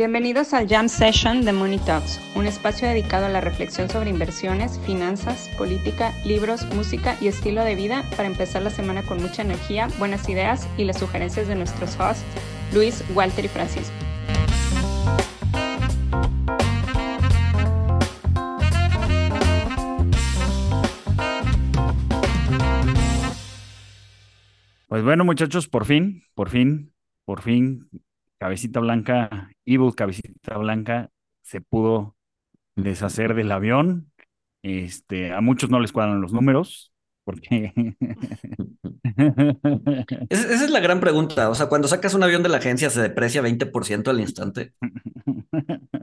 Bienvenidos al Jam Session de Money Talks, un espacio dedicado a la reflexión sobre inversiones, finanzas, política, libros, música y estilo de vida para empezar la semana con mucha energía, buenas ideas y las sugerencias de nuestros hosts, Luis, Walter y Francisco. Pues bueno, muchachos, por fin, por fin, por fin, Cabecita Blanca, Evil Cabecita Blanca, se pudo deshacer del avión. Este, a muchos no les cuadran los números, porque Esa, esa es la gran pregunta. O sea, cuando sacas un avión de la agencia, ¿se deprecia 20% al instante?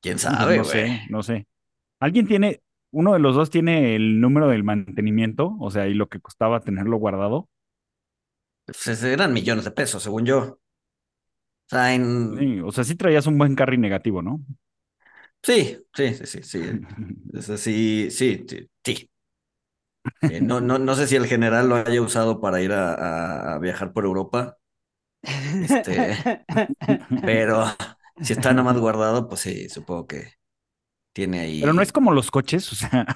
¿Quién sabe, no sé, no sé. ¿Alguien tiene, uno de los dos tiene el número del mantenimiento? O sea, y lo que costaba tenerlo guardado. Pues eran millones de pesos, según yo. O sea, en... Sí, o sea, sí traías un buen carry negativo, ¿no? Sí, sí, sí, sí, sí. Es así, sí, sí, sí. Eh, no, no, no sé si el general lo haya usado para ir a, a- viajar por Europa, este, pero si está nada más guardado, pues sí, supongo que tiene ahí. Pero no es como los coches, o sea,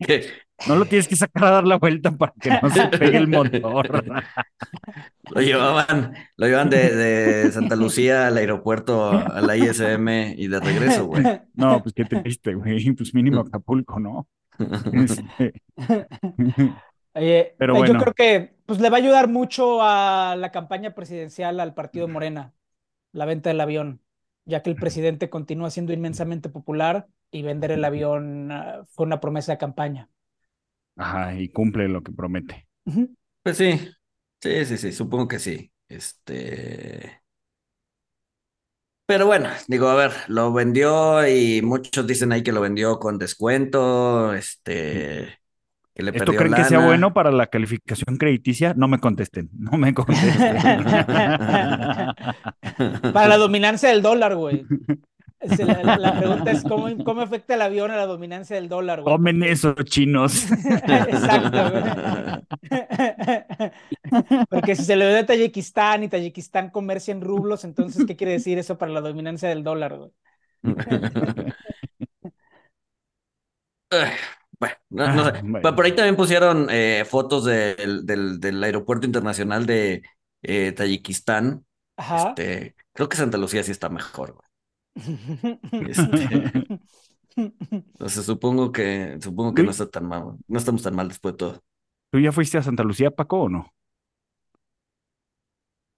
que no lo tienes que sacar a dar la vuelta para que no se pegue el motor. lo llevaban, lo llevaban de, de Santa Lucía al aeropuerto, a la ISM y de regreso, güey. No, pues qué triste, güey. Pues mínimo Acapulco, ¿no? Este, Oye, Pero eh, bueno. yo creo que pues, le va a ayudar mucho a la campaña presidencial al partido Morena, la venta del avión, ya que el presidente continúa siendo inmensamente popular y vender el avión ah, fue una promesa de campaña. Ajá, y cumple lo que promete. Pues sí, sí, sí, sí, supongo que sí. Este. Pero bueno, digo, a ver, lo vendió y muchos dicen ahí que lo vendió con descuento, este, que le ¿Esto perdió creen que sea bueno para la calificación crediticia? No me contesten, no me contesten. Para la dominancia del dólar, güey. La, la- la pregunta es ¿cómo, cómo afecta el avión a la dominancia del dólar, güey. Comen eso, chinos. Exacto, güey. Porque si se le ve a Tayikistán y Tayikistán comercia en rublos, entonces, ¿qué quiere decir eso para la dominancia del dólar, güey? Bueno, no, no sé. Ah, bueno. Pa- Por ahí también pusieron eh, fotos del, del, del aeropuerto internacional de eh, Tayikistán. Ajá. Este, creo que Santa Lucía sí está mejor, güey. Este, Entonces supongo que, supongo que no está tan mal, no estamos tan mal después de todo. ¿Tú ya fuiste a Santa Lucía, Paco, o no?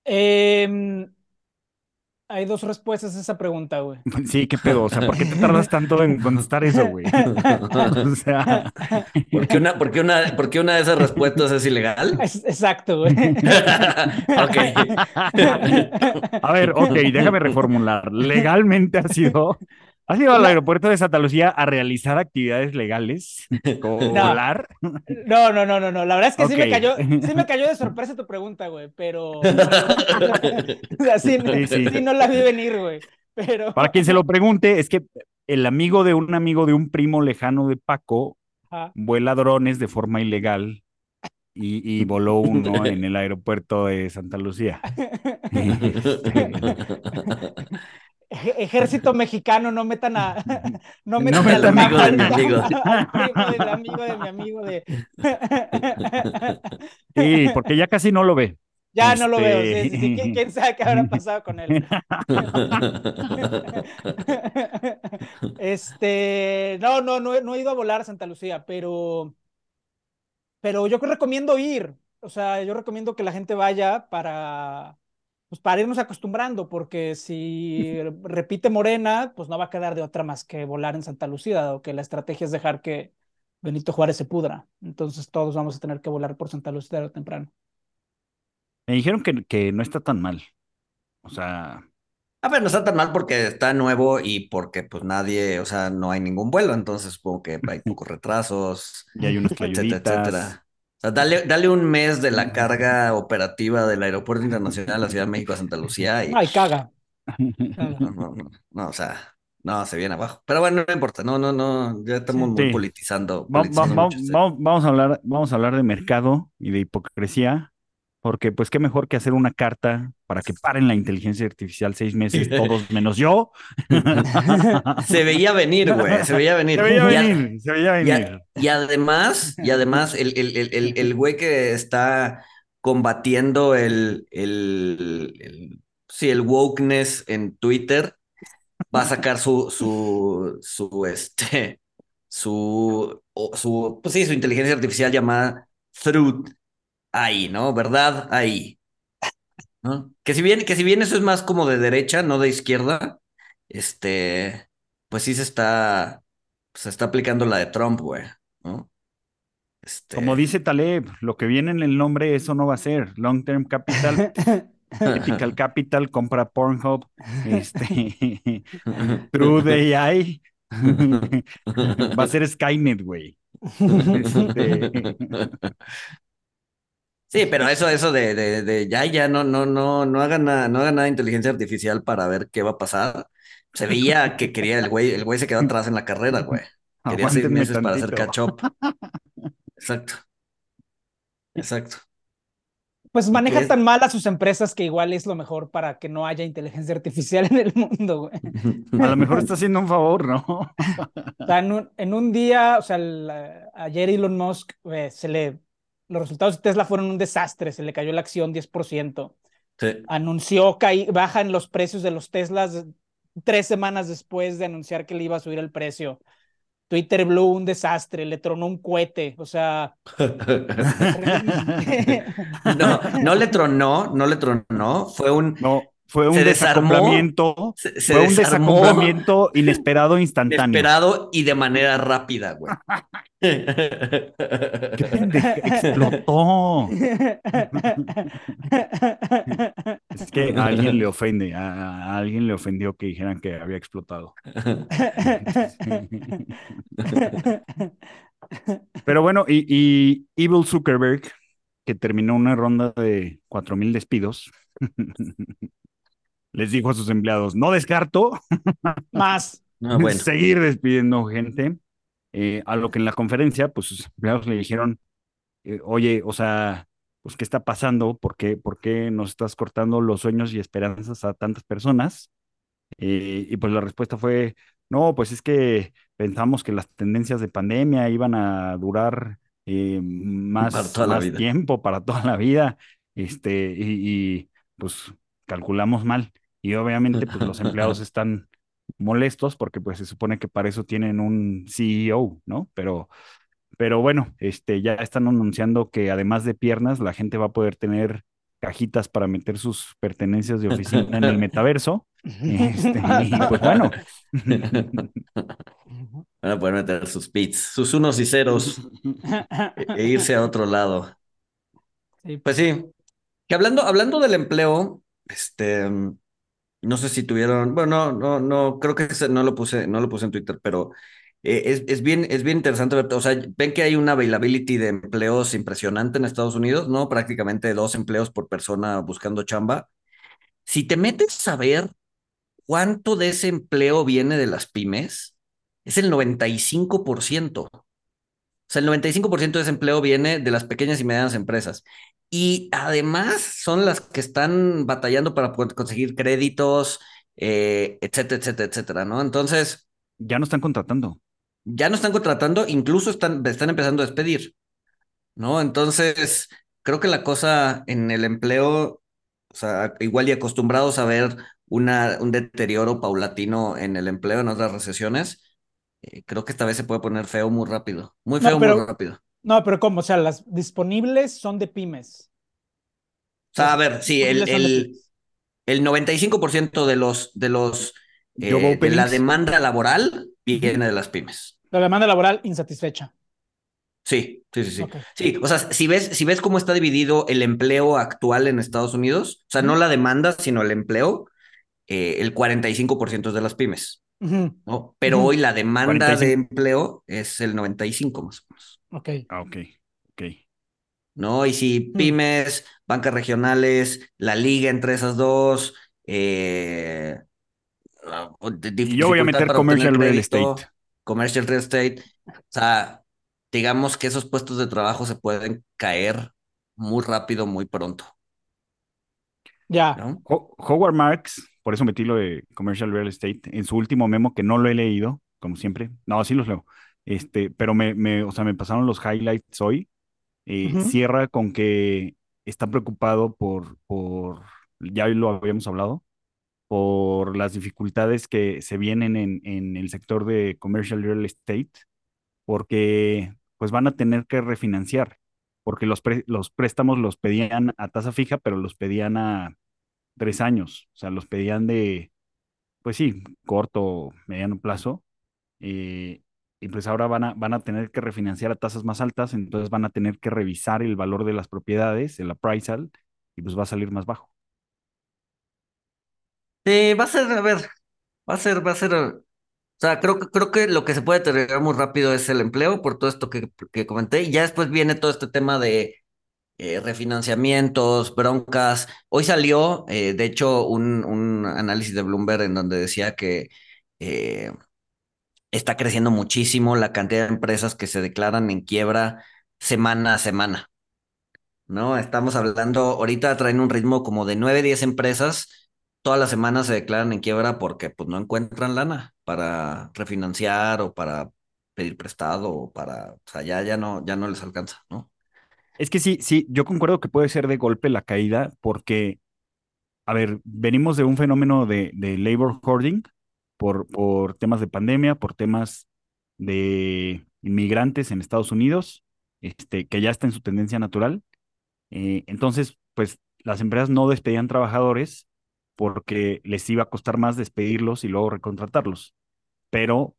Em, hay dos respuestas a esa pregunta, güey. Sí, qué pedo. O sea, ¿por qué te tardas tanto en contestar eso, güey? O sea, ¿Por qué una, por qué una, por qué una de esas respuestas es ilegal? Es- exacto, güey. Ok. a ver, ok, déjame reformular. Legalmente has ido, has ido al aeropuerto de Santa Lucía a realizar actividades legales, como No. volar. No, no, no, no, no. La verdad es que sí me cayó, sí me cayó de sorpresa tu pregunta, güey, pero o sea, sí, Sí, sí. sí no la vi venir, güey. Pero Para quien se lo pregunte, es que el amigo de un amigo de un primo lejano de Paco Ajá. vuela drones de forma ilegal y, y voló uno en el aeropuerto de Santa Lucía. Ej- Ejército mexicano, no metan a. No No metan metan al, amigo de mi amigo. al de mi amigo de. Sí, porque ya casi no lo ve. Ya no lo veo. Este- sí, sí, sí. ¿Quién, quién sabe qué habrá pasado con él? Este, no, no, no, he- no he ido a volar a Santa Lucía, pero, pero yo que recomiendo ir. O sea, yo recomiendo que la gente vaya para, pues para irnos acostumbrando, porque si repite Morena, pues no va a quedar de otra más que volar en Santa Lucía, dado que la estrategia es dejar que Benito Juárez se pudra. Entonces todos vamos a tener que volar por Santa Lucía tarde o temprano. Me dijeron que, que no está tan mal. O sea, A ver, no está tan mal porque está nuevo y porque pues nadie, o sea, no hay ningún vuelo, entonces supongo que hay pocos retrasos, ya hay unas etcétera, etcétera. Sea, dale, dale un mes de la carga operativa del Aeropuerto Internacional de la Ciudad de México a Santa Lucía y Ay, caga. no, no, no, no, o sea, no, se viene abajo. Pero bueno, no importa, no, no, no, ya estamos muy Sí. politizando, Va- politizando va- mucho este- va- vamos a hablar, vamos a hablar de mercado y de hipocresía. Porque pues qué mejor que hacer una carta para que paren la inteligencia artificial seis meses, todos menos yo. Se veía venir, güey, se veía venir. Se veía venir, se veía venir. y además, y además, el, el, el, el, el güey que está combatiendo el, el, el- sí, el wokeness en Twitter va a sacar su, su, su, este, su, su, pues sí, su inteligencia artificial llamada Truth ahí, ¿no? ¿Verdad? Ahí. ¿No? Que si bien, que si bien eso es más como de derecha, no de izquierda, este, pues sí se está, se está aplicando la de Trump, güey, ¿no? Este, Como dice Taleb, lo que viene en el nombre, eso no va a ser. Long Term Capital, Ethical Capital, compra Pornhub, este, True AI, va a ser Skynet, güey. Este, Sí, pero eso, eso de, de, de ya, ya, no, no, no, no hagan nada, no hagan nada de inteligencia artificial para ver qué va a pasar. Se veía que quería el güey, el güey se quedó atrás en la carrera, güey. Quería seis meses para hacer catch up. Exacto. Exacto. Pues maneja tan mal a sus empresas que igual es lo mejor para que no haya inteligencia artificial en el mundo, güey. A lo mejor está haciendo un favor, ¿no? O sea, en un, en un día, o sea, el, eh, ayer Elon Musk, eh, se le, los resultados de Tesla fueron un desastre, se le cayó la acción 10%. Sí. Anunció que bajan los precios de los Teslas tres semanas después de anunciar que le iba a subir el precio. Twitter Blue, un desastre, le tronó un cohete, o sea, No, no le tronó, no le tronó, fue un No, fue un Se desacoplamiento, se, se fue un desarmó desacoplamiento inesperado instantáneo. inesperado y de manera rápida, güey. Explotó. Es que a alguien le ofende, a, a alguien le ofendió que dijeran que había explotado. Pero bueno, y, y Evil Zuckerberg, que terminó una ronda de 4.000 despidos, les dijo a sus empleados, no descarto Más. Ah, bueno. seguir despidiendo gente, eh, a lo que en la conferencia, pues sus empleados le dijeron, eh, oye, o sea, pues, ¿qué está pasando? ¿Por qué, por qué nos estás cortando los sueños y esperanzas a tantas personas? Eh, y pues la respuesta fue, no, pues es que pensamos que las tendencias de pandemia iban a durar más, Para más tiempo, para toda la vida, este, y, y, pues calculamos mal. Y obviamente pues los empleados están molestos porque pues se supone que para eso tienen un CEO, ¿no? Pero, pero bueno, este, ya están anunciando que además de piernas, la gente va a poder tener cajitas para meter sus pertenencias de oficina en el metaverso. Este, y pues bueno. Van a poder meter sus bits, sus unos y ceros e, e irse a otro lado. Sí, Pues sí, que hablando, hablando del empleo, este, no sé si tuvieron, bueno, no, no, no, creo que no lo puse, no lo puse en Twitter, pero eh, es, es bien, es bien interesante ver, o sea, ven que hay una availability de empleos impresionante en Estados Unidos, ¿no? Prácticamente dos empleos por persona buscando chamba. Si te metes a ver cuánto de ese empleo viene de las pymes, es el 95%. Sea, el 95% de ese empleo viene de las pequeñas y medianas empresas. Y además son las que están batallando para poder conseguir créditos, eh, etcétera, etcétera, etcétera, ¿no? Entonces, Ya no están contratando. ya no están contratando, incluso están, están empezando a despedir, ¿no? Entonces, creo que la cosa en el empleo, o sea, igual y acostumbrados a ver una, un deterioro paulatino en el empleo en otras recesiones, eh, creo que esta vez se puede poner feo muy rápido, muy No, feo, pero- muy rápido. No, pero ¿cómo? O sea, las disponibles son de pymes. O sea, a ver, sí, el, el, el 95% de los, de los, eh, de la demanda laboral viene de las pymes. La demanda laboral insatisfecha. Sí, sí, sí, sí. Sí, o sea, si ves, si ves cómo está dividido el empleo actual en Estados Unidos, o sea, no la demanda, sino el empleo, eh, el 45% es de las pymes, ¿no? Pero hoy la demanda 45. de empleo es el 95 más o menos, Ok. Ah, ok, ok. ¿no? Y si Mm. pymes, bancas regionales, la liga entre esas dos, eh, ah, Y yo voy a meter commercial real estate. Commercial real estate, o sea, digamos que esos puestos de trabajo se pueden caer muy rápido, muy pronto. Ya. Howard Marks, por eso metí lo de Commercial Real Estate, en su último memo, que no lo he leído, como siempre. No, sí los leo. Este, pero me, me, o sea, me pasaron los highlights hoy. Eh. Cierra con que está preocupado por, por, ya lo habíamos hablado, por las dificultades que se vienen en, en el sector de Commercial Real Estate, porque pues van a tener que refinanciar, porque los, pre- los préstamos los pedían a tasa fija, pero los pedían a tres años, o sea, los pedían de, pues sí, corto, mediano plazo, eh, y pues ahora van a, van a tener que refinanciar a tasas más altas, entonces van a tener que revisar el valor de las propiedades, el appraisal, y pues va a salir más bajo. Sí, va a ser, a ver, va a ser, va a ser, o sea, creo creo que lo que se puede deteriorar muy rápido es el empleo por todo esto que, que comenté, y ya después viene todo este tema de eh, refinanciamientos, broncas. Hoy salió, eh, de hecho, un, un análisis de Bloomberg en donde decía que eh, está creciendo muchísimo la cantidad de empresas que se declaran en quiebra semana a semana, ¿no? Estamos hablando, ahorita traen un ritmo como de 9, 10 empresas, todas las semanas se declaran en quiebra porque pues no encuentran lana para refinanciar o para pedir prestado o para, o sea, ya, ya no, ya no les alcanza, ¿no? Es que sí, sí, yo concuerdo que puede ser de golpe la caída, porque, a ver, venimos de un fenómeno de, de labor hoarding por, por temas de pandemia, por temas de inmigrantes en Estados Unidos, este, que ya está en su tendencia natural. Eh, entonces, pues las empresas no despedían trabajadores porque les iba a costar más despedirlos y luego recontratarlos. Pero,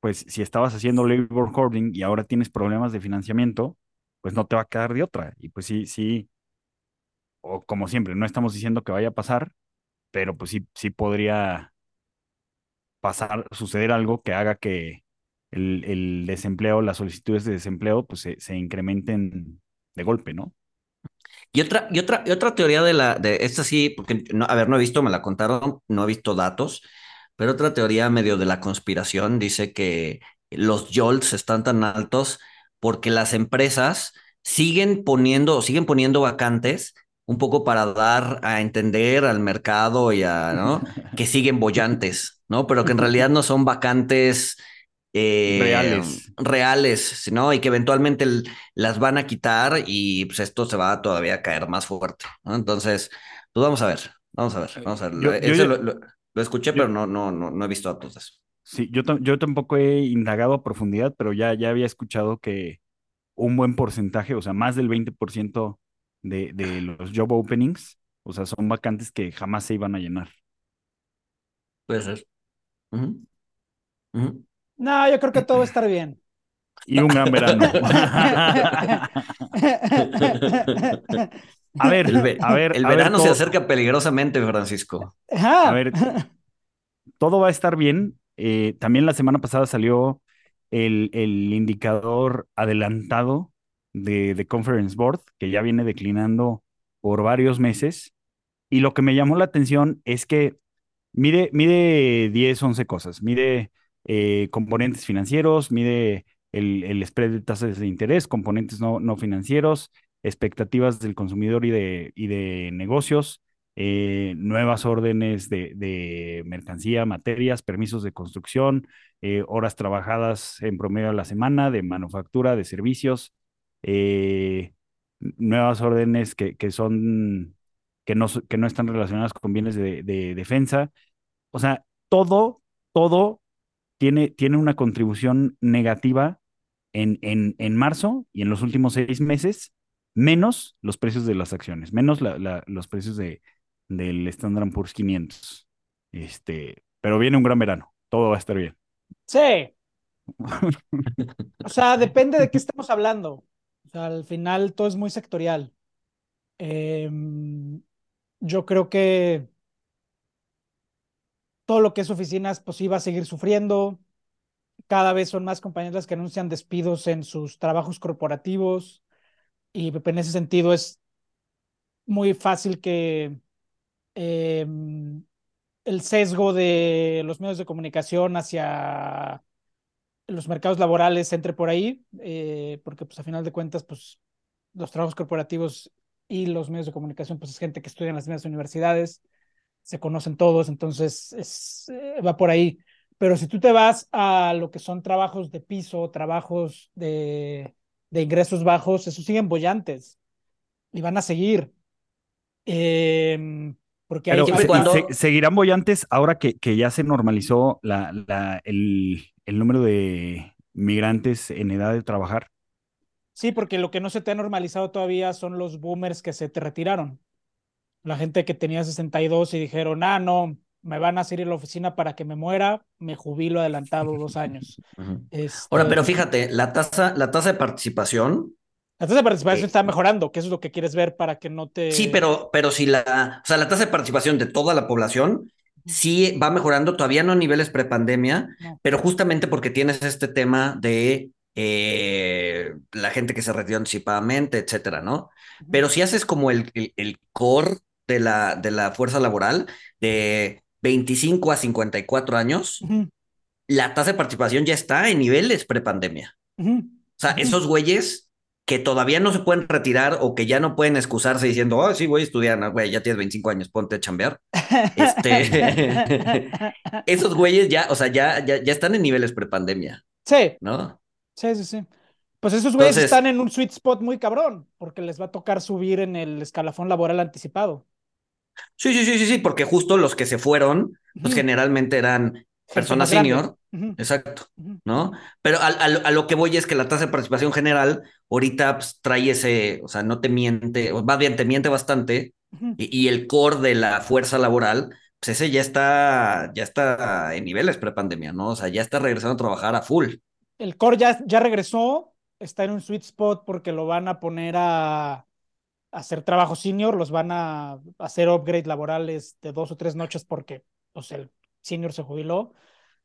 pues si estabas haciendo labor hoarding y ahora tienes problemas de financiamiento, pues no te va a quedar de otra. Y pues sí, sí, o como siempre, no estamos diciendo que vaya a pasar, pero pues sí, sí podría pasar, suceder algo que haga que el, el desempleo, las solicitudes de desempleo, pues se, se incrementen de golpe, ¿no? Y otra, y otra, y otra teoría de la, de esta sí, porque no, a ver, no he visto, me la contaron, no he visto datos, pero otra teoría medio de la conspiración dice que los jolts están tan altos porque las empresas siguen poniendo, siguen poniendo vacantes un poco para dar a entender al mercado y a, ¿no? Que siguen bollantes, ¿no? Pero que en realidad no son vacantes eh, Reales. reales, ¿no? Y que eventualmente las van a quitar y pues esto se va todavía a caer más fuerte, ¿no? Entonces, pues vamos a ver, vamos a ver, vamos a ver. Yo- Ese yo- lo, lo- lo escuché, yo- pero no, no, no, no he visto datos de eso. Sí, yo, yo tampoco he indagado a profundidad, pero ya, ya había escuchado que un buen porcentaje, o sea, más del 20% de, de los job openings, o sea, son vacantes que jamás se iban a llenar. Puede ser. No, yo creo que todo va a estar bien. Y un gran verano. A ver, El, ve- a ver, el a ver, verano se todo- acerca peligrosamente, Francisco. Ajá. A ver, todo va a estar bien. Eh, también la semana pasada salió el, el indicador adelantado de, de Conference Board, que ya viene declinando por varios meses. Y lo que me llamó la atención es que mide, mide 10, 11 cosas. Mide eh, componentes financieros, mide el, el spread de tasas de interés, componentes no, no financieros, expectativas del consumidor y de, y de negocios, eh, nuevas órdenes de, mercancía, materias, permisos de construcción, eh, horas trabajadas en promedio a la semana, de manufactura, de servicios, eh, nuevas órdenes que, que son, que no, que no están relacionadas con bienes de, de defensa. O sea, todo, todo tiene, tiene una contribución negativa en, en, en marzo y en los últimos seis meses, menos los precios de las acciones, menos los precios de, del Standard Poor's 500. Este, pero viene un gran verano, todo va a estar bien. Sí. O sea, depende de qué estemos hablando. O sea, al final todo es muy sectorial. Em, yo creo que todo lo que es oficinas, pues va a seguir sufriendo. Cada vez son más compañías las que anuncian despidos en sus trabajos corporativos. Y en ese sentido es muy fácil que em, el sesgo de los medios de comunicación hacia los mercados laborales entre por ahí, eh, porque pues a final de cuentas, pues los trabajos corporativos y los medios de comunicación, pues es gente que estudia en las mismas universidades, se conocen todos, entonces es, eh, va por ahí. Pero si tú te vas a lo que son trabajos de piso, trabajos de, de ingresos bajos, esos siguen bollantes y van a seguir. Em, porque hay cuando- se- seguirán bollantes ahora que, que ya se normalizó la, la, el, el número de migrantes en edad de trabajar. Sí, porque lo que no se te ha normalizado todavía son los boomers que se te retiraron. La gente que tenía 62 y dijeron, ah, no, me van a hacer ir a la oficina para que me muera, me jubilo adelantado dos años. Este, Ahora, pero fíjate, la tasa, la tasa de participación, La tasa de participación Eh, está mejorando, que eso es lo que quieres ver para que no te... sí, pero, pero si la, o sea, la tasa de participación de toda la población sí va mejorando, todavía no a niveles prepandemia, No. pero justamente porque tienes este tema de eh, la gente que se retiró anticipadamente, etcétera, ¿no? Pero si haces como el, el, el core de la, de la fuerza laboral de 25 a 54 años, Ujú, la tasa de participación ya está en niveles prepandemia. ujú. O sea, esos güeyes que todavía no se pueden retirar o que ya no pueden excusarse diciendo, oh, sí, voy a estudiar, no, güey, ya tienes 25 años, ponte a chambear. Este, esos güeyes ya, o sea, ya, ya, ya están en niveles prepandemia, Sí, ¿no? sí, sí, sí. Pues esos güeyes Entonces- están en un sweet spot muy cabrón, porque les va a tocar subir en el escalafón laboral anticipado. Sí, sí, sí, sí, sí, porque justo los que se fueron, pues generalmente eran Grande. senior, exacto. ¿no? Pero a, a lo- a lo que voy es que la tasa de participación general ahorita pues, trae ese, o sea, no te miente, más bien te miente bastante, y, y el core de la fuerza laboral, pues ese ya está, ya está en niveles prepandemia, ¿no? O sea, ya está regresando a trabajar a full. El core ya, ya regresó, está en un sweet spot porque lo van a poner a, a hacer trabajo senior, los van a hacer upgrade laborales de dos o tres noches porque pues, el senior se jubiló,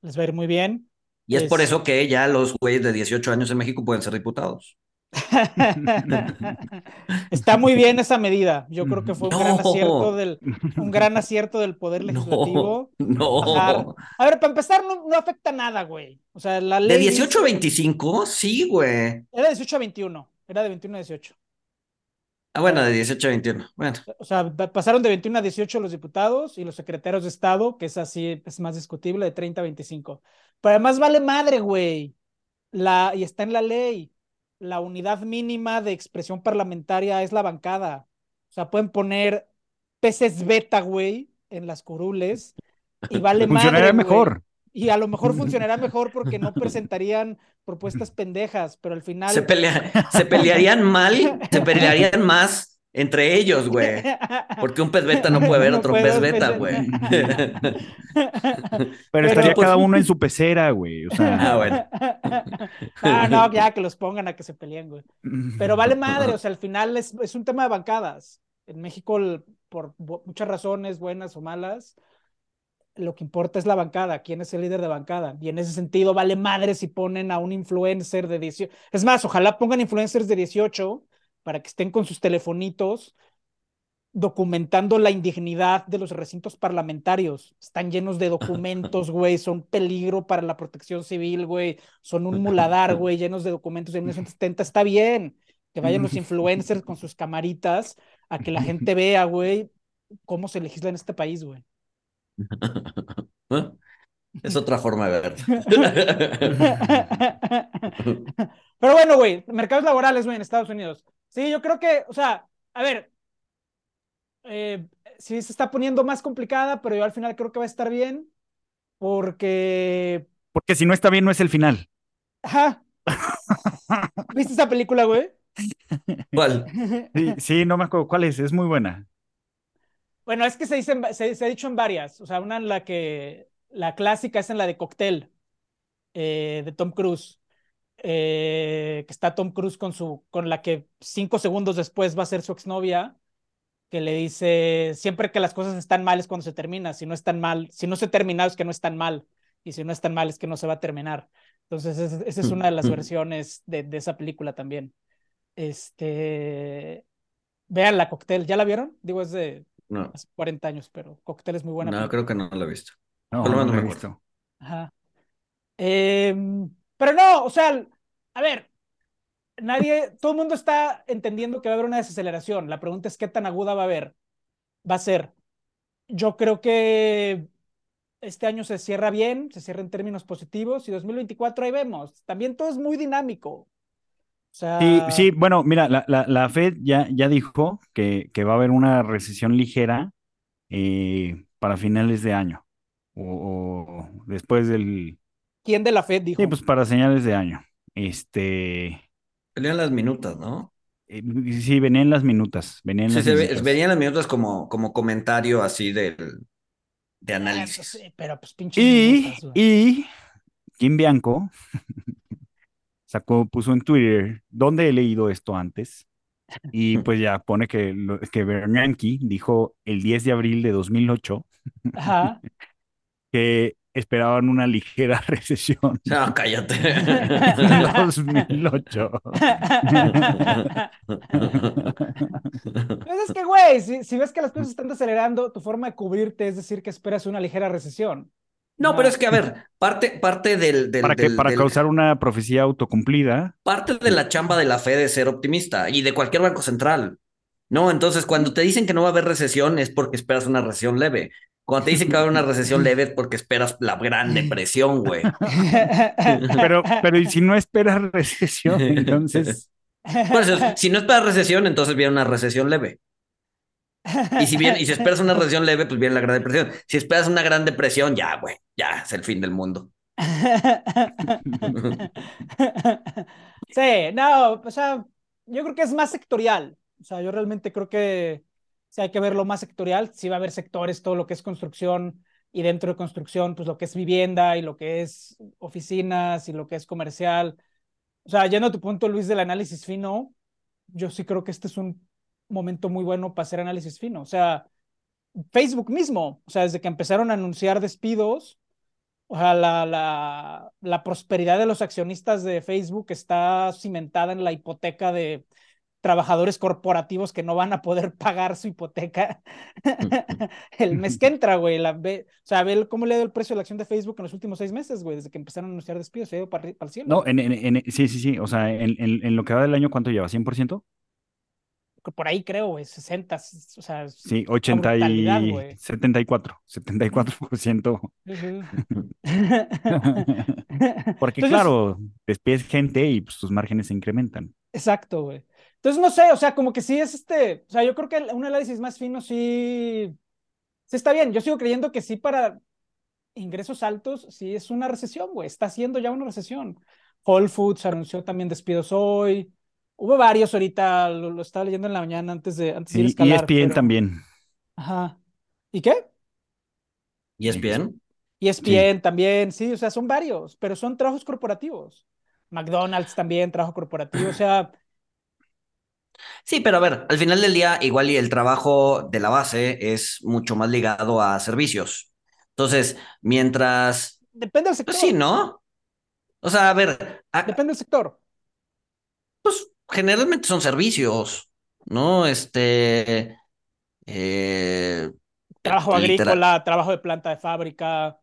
les va a ir muy bien. Y es por Es- eso que ya los güeyes de 18 años en México pueden ser diputados. Está muy bien esa medida. Yo creo que fue un gran acierto del, un gran acierto del Poder Legislativo. No. A ver, para empezar, no, no afecta nada, güey. O sea, la ley. De 18 a dice- 25, sí, güey. Era de 18 a 21. Era de 21 a 18. Ah, bueno, de 18 a 21. Bueno, O sea, pa- pasaron de 21 a 18 los diputados y los secretarios de Estado, que es así, es más discutible, de 30 a 25. Pero además vale madre, güey. La, y está en la ley. La unidad mínima de expresión parlamentaria es la bancada. O sea, pueden poner peces beta, güey, en las curules y vale madre. Funcionaría güey. mejor. Y a lo mejor funcionará mejor porque no presentarían propuestas pendejas, pero al final. se, pelea, se pelearían mal, se pelearían más entre ellos, güey. Porque un pez beta no puede ver No otro pez beta, güey. Pero, Pero, estaría pues, cada uno en su pecera, güey. O sea, Ah, bueno. Ah, no, ya que los pongan a que se peleen, güey. Pero vale madre, o sea, al final es, es un tema de bancadas. En México, por muchas razones, buenas o malas, lo que importa es la bancada, quién es el líder de bancada. Y en ese sentido, vale madre si ponen a un influencer de 18. Es más, ojalá pongan influencers de 18 para que estén con sus telefonitos documentando la indignidad de los recintos parlamentarios. Están llenos de documentos, güey, son peligro para la protección civil, güey, son un muladar, güey, llenos de documentos de 1970. Está bien que vayan los influencers con sus camaritas a que la gente vea, güey, cómo se legisla en este país, güey. ¿Eh? Es otra forma de ver. Pero bueno, güey, mercados laborales, güey, en Estados Unidos. Sí, yo creo que, o sea, a ver, eh, sí se está poniendo más complicada, pero yo al final creo que va a estar bien, porque, porque si no está bien, no es el final. ajá. ¿Viste esa película, güey? ¿Cuál? Sí, sí, no me acuerdo cuál es. Es muy buena. Bueno, es que se, dice, en va- se, se ha dicho en varias. O sea, una en la que la clásica es en la de Cocktail, eh, de Tom Cruise. eh, que está Tom Cruise con su, con la que cinco segundos después va a ser su exnovia, que le dice siempre que las cosas están mal es cuando se termina. Si no están mal, si no se termina es que no están mal. Y si no están mal es que no se va a terminar. Entonces, es- esa es una de las versiones de, de esa película también. Este. Vean la Cocktail, ¿ya la vieron? Digo, es de No, hace 40 años, pero Cocktail es muy buena. no, película. creo que no lo he visto. No, Por lo no lo he me visto. Ajá. Em, pero no, o sea, a ver, nadie, todo el mundo está entendiendo que va a haber una desaceleración. La pregunta es qué tan aguda va a haber. Va a ser. Yo creo que este año se cierra bien, se cierra en términos positivos y 2024 ahí vemos. También todo es muy dinámico. O sea, Sí, sí, bueno, mira, la, la, la Fed ya, ya dijo que, que va a haber una recesión ligera eh, para finales de año o, o después del... ¿quién de la Fed dijo? Sí, pues para señales de año. Este... Venían las minutas, ¿no? eh, sí, venían las minutas, venían Sí, las se ve- minutas. venían las minutas como, como comentario así del, de Ah, pues análisis. sí, pero pues pinches Y, minutas, y Kim Bianco sacó, puso en Twitter, ¿dónde he leído esto antes? Y pues ya pone que, que Bernanke dijo el 10 de abril de 2008 Ajá. que esperaban una ligera recesión No, cállate. en 2008. Pues es que, güey, si, si ves que las cosas están acelerando, tu forma de cubrirte es decir que esperas una ligera recesión. No, pero es que, a ver, parte, parte del, del- Para, que, del- para del- causar una profecía autocumplida. parte de la chamba de la Fed es ser optimista y de cualquier banco central. No, entonces cuando te dicen que no va a haber recesión es porque esperas una recesión leve. Cuando te dicen que va a haber una recesión leve es porque esperas la gran depresión, güey. Pero, pero ¿y si no esperas recesión, entonces... Si no esperas recesión, entonces viene una recesión leve. Y si bien, y si esperas una recesión leve, pues viene la gran depresión. Si esperas una gran depresión, ya, güey, ya es el fin del mundo. Sí, no, o sea, yo creo que es más sectorial. O sea, yo realmente creo que sí hay que verlo más sectorial. Sí va a haber sectores, todo lo que es construcción y dentro de construcción, pues lo que es vivienda y lo que es oficinas y lo que es comercial. O sea, yendo a tu punto, Luis, del análisis fino, yo sí creo que este es un momento muy bueno para hacer análisis fino. O sea, Facebook mismo, o sea, desde que empezaron a anunciar despidos, o sea, la, la, prosperidad de los accionistas de Facebook está cimentada en la hipoteca de trabajadores corporativos que no van a poder pagar su hipoteca el mes que entra, güey. La, ve, o sea, ve cómo le ha ido el precio de la acción de Facebook en los últimos seis meses, güey, desde que empezaron a anunciar despidos, se ha ido para, el cielo. No, en, en- en- sí, sí, sí. O sea, en- en lo que va del año, ¿cuánto lleva? ¿100%? Por ahí creo, güey, 60, o sea, Sí, una 80 brutalidad, y güey. 74, 74%. Ujú. Porque Entonces, claro, despides gente y pues, tus márgenes se incrementan. Exacto, güey. Entonces, no sé, o sea, como que sí es este, o sea, yo creo que un análisis más fino sí, sí está bien. Yo sigo creyendo que sí para ingresos altos, sí es una recesión, güey. Está haciendo ya una recesión. Whole Foods anunció también despidos hoy. Hubo varios ahorita, lo, lo estaba leyendo en la mañana antes de, antes de Sí, escalar, ESPN pero- también. Ajá. ¿Y qué? ¿Y es bien? ESPN también, sí, o sea, son varios, pero son trabajos corporativos. McDonald's también, trabajo corporativo, o sea, Sí, pero a ver, al final del día, igual y el trabajo de la base es mucho más ligado a servicios. Entonces, mientras, depende del sector. pues sí, ¿no? O sea, a ver, a- Depende del sector. pues generalmente son servicios, ¿no? Este, eh, Trabajo literal- agrícola, trabajo de planta de fábrica,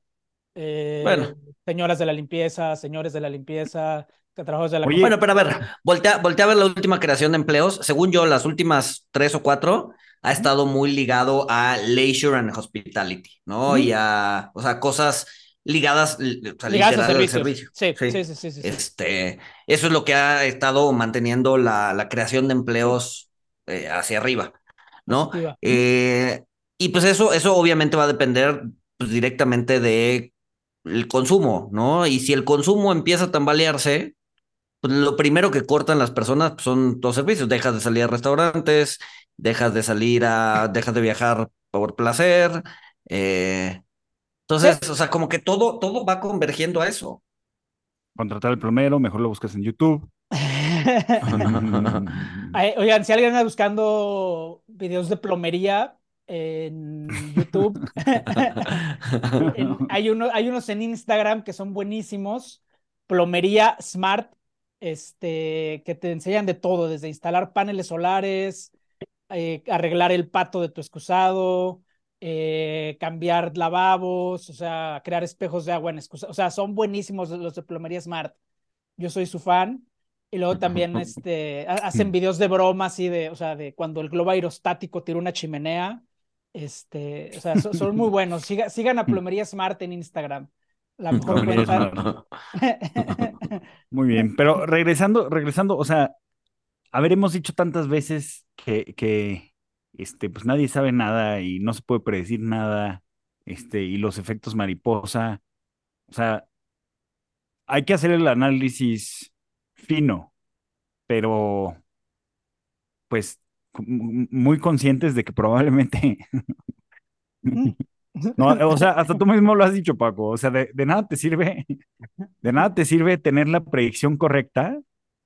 eh, Bueno. señoras de la limpieza, señores de la limpieza, trabajos de la Oye, Bueno, pero a ver, voltea, voltea a ver la última creación de empleos. Según yo, las últimas tres o cuatro ha estado muy ligado a leisure and hospitality, ¿no? Y a, o sea, cosas ligadas, li- o sea, ligadas al servicio. Sí, sí, sí, sí. Este, eso es lo que ha estado manteniendo la, la creación de empleos eh, hacia arriba, ¿no? Eh, y pues eso, eso obviamente va a depender pues, directamente de el consumo, ¿no? Y si el consumo empieza a tambalearse, pues lo primero que cortan las personas pues, son los servicios. Dejas de salir a restaurantes, dejas de salir a, dejas de viajar por placer. eh, entonces, o sea, como que todo, todo va convergiendo a eso. Contratar al plomero, mejor lo buscas en YouTube. Ay, Oigan, si alguien anda buscando videos de plomería en YouTube, en- hay, uno, hay unos en Instagram que son buenísimos. Plomería Smart, este, que te enseñan de todo, desde instalar paneles solares, eh, arreglar el pato de tu excusado, eh, cambiar lavabos, o sea, crear espejos de agua en excusado. O sea, son buenísimos los de plomería Smart. Yo soy su fan. Y luego también este, hacen videos de broma así de, o sea, de cuando el globo aerostático tira una chimenea. Este, o sea, son, muy buenos. sigan a Plomería Smart en Instagram. La mejor cuenta. Muy bien, pero regresando, regresando, o sea, habremos dicho tantas veces que, que este, pues nadie sabe nada y no se puede predecir nada, este, y los efectos mariposa. O sea, hay que hacer el análisis fino, pero pues muy conscientes de que probablemente no, o sea, hasta tú mismo lo has dicho, Paco. O sea, de, nada te sirve, de nada te sirve tener la predicción correcta,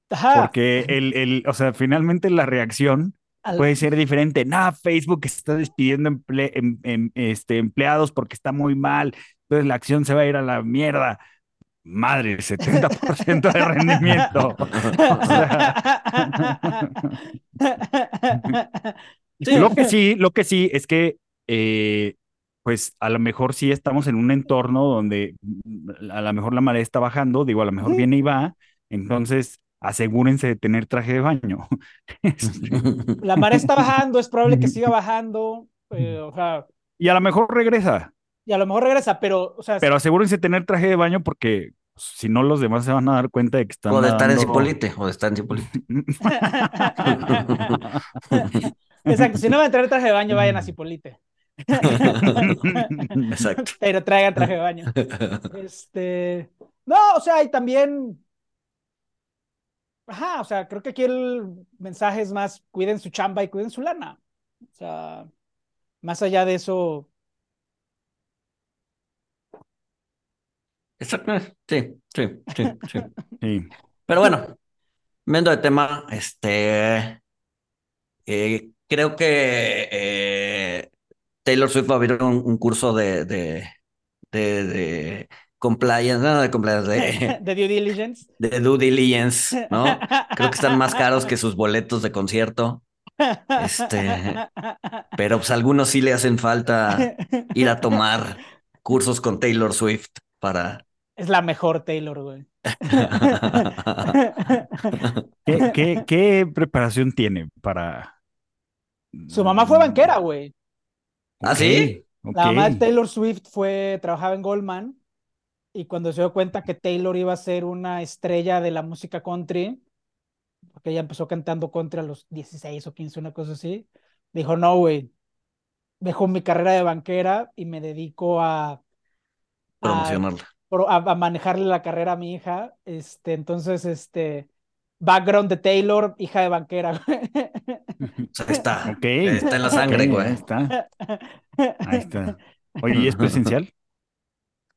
porque el, el, o sea, finalmente la reacción puede ser diferente. Nada, Facebook está despidiendo em, em, este, empleados porque está muy mal, entonces la acción se va a ir a la mierda madre, 70% de rendimiento. Lo que sí, lo que sí es que, eh, pues a lo mejor sí estamos en un entorno donde mm, a lo mejor la marea está bajando, digo, a lo mejor viene y va, entonces asegúrense de tener traje de baño. La marea está bajando, es probable que siga bajando, eh, o sea... Y a lo mejor regresa. Y a lo mejor regresa, pero, o sea. Pero asegúrense de tener traje de baño porque si no, los demás se van a dar cuenta de que están. O de estar en Cipolite, o de estar en Cipolite. Exacto, si no van a traer traje de baño, vayan a Cipolite. Exacto. Pero traigan traje de baño. Este. No, o sea, y también. Ajá, o sea, creo que aquí el mensaje es más: cuiden su chamba y cuiden su lana. O sea, más allá de eso, Exacto. Sí, sí, sí, sí. Pero bueno, viendo de tema, este, eh, creo que eh, Taylor Swift va a abrir un, curso de, de, de, compliance, no, de compliance, de, de due diligence. De due diligence, ¿no? Creo que están más caros que sus boletos de concierto. Este, pero pues algunos sí le hacen falta ir a tomar cursos con Taylor Swift para... Es la mejor Taylor, güey. ¿Qué, preparación tiene para...? Su mamá fue banquera, güey. ¿Ah, sí? La mamá de Taylor Swift fue, trabajaba en Goldman y cuando se dio cuenta que Taylor iba a ser una estrella de la música country, porque ella empezó cantando country a los 16 o 15, una cosa así, dijo, no, güey, dejo mi carrera de banquera y me dedico a promocionarla. A, manejarle la carrera a mi hija. Este, entonces, este, background de Taylor, hija de banquera. ahí está. Está en la sangre, güey. ahí está. Ahí está. Oye, ¿y es presencial?